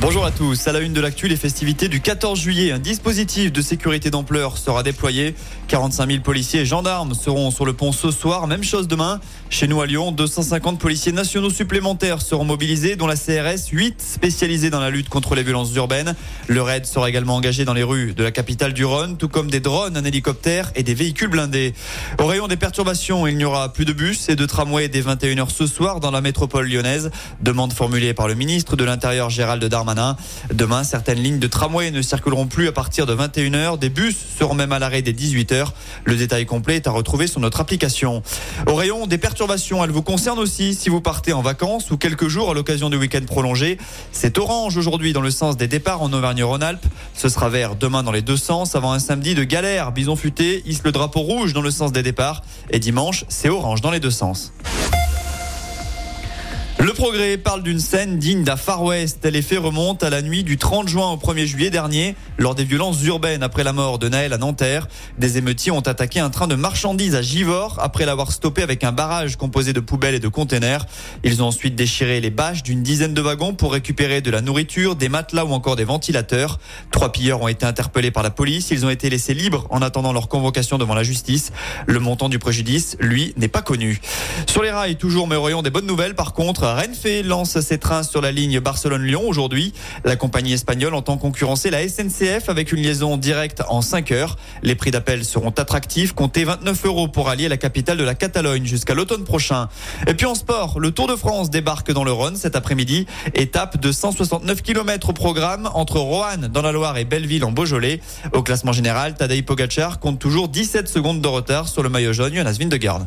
Bonjour à tous. À la une de l'actu, les festivités du 14 juillet. Un dispositif de sécurité d'ampleur sera déployé. 45 000 policiers et gendarmes seront sur le pont ce soir. Même chose demain. Chez nous à Lyon, 250 policiers nationaux supplémentaires seront mobilisés, dont la CRS, 8 spécialisés dans la lutte contre les violences urbaines. Le raid sera également engagé dans les rues de la capitale du Rhône, tout comme des drones, un hélicoptère et des véhicules blindés. Au rayon des perturbations, il n'y aura plus de bus et de tramways dès 21h ce soir dans la métropole lyonnaise. Demande formulée par le ministre de l'Intérieur Gérald Darmanin. Demain, certaines lignes de tramway ne circuleront plus à partir de 21h. Des bus seront même à l'arrêt dès 18h. Le détail complet est à retrouver sur notre application. Au rayon des perturbations, elles vous concernent aussi si vous partez en vacances ou quelques jours à l'occasion du week-end prolongé. C'est orange aujourd'hui dans le sens des départs en Auvergne-Rhône-Alpes. Ce sera vert demain dans les deux sens avant un samedi de galère. Bison futé hisse le drapeau rouge dans le sens des départs et dimanche, c'est orange dans les deux sens. Le progrès parle d'une scène digne d'un Far West. Les faits remontent à la nuit du 30 juin au 1er juillet dernier, lors des violences urbaines après la mort de Naël à Nanterre. Des émeutiers ont attaqué un train de marchandises à Givors après l'avoir stoppé avec un barrage composé de poubelles et de containers. Ils ont ensuite déchiré les bâches d'une dizaine de wagons pour récupérer de la nourriture, des matelas ou encore des ventilateurs. Trois pilleurs ont été interpellés par la police. Ils ont été laissés libres en attendant leur convocation devant la justice. Le montant du préjudice, lui, n'est pas connu. Sur les rails, toujours, mais aurions des bonnes nouvelles par contre. Renfe lance ses trains sur la ligne Barcelone-Lyon aujourd'hui. La compagnie espagnole entend concurrencer la SNCF avec une liaison directe en 5 heures. Les prix d'appel seront attractifs, comptez 29 euros pour allier la capitale de la Catalogne jusqu'à l'automne prochain. Et puis en sport, le Tour de France débarque dans le Rhône cet après-midi. Étape de 169 km au programme entre Roanne dans la Loire et Belleville en Beaujolais. Au classement général, Tadej Pogacar compte toujours 17 secondes de retard sur le maillot jaune Jonas Vingegaard.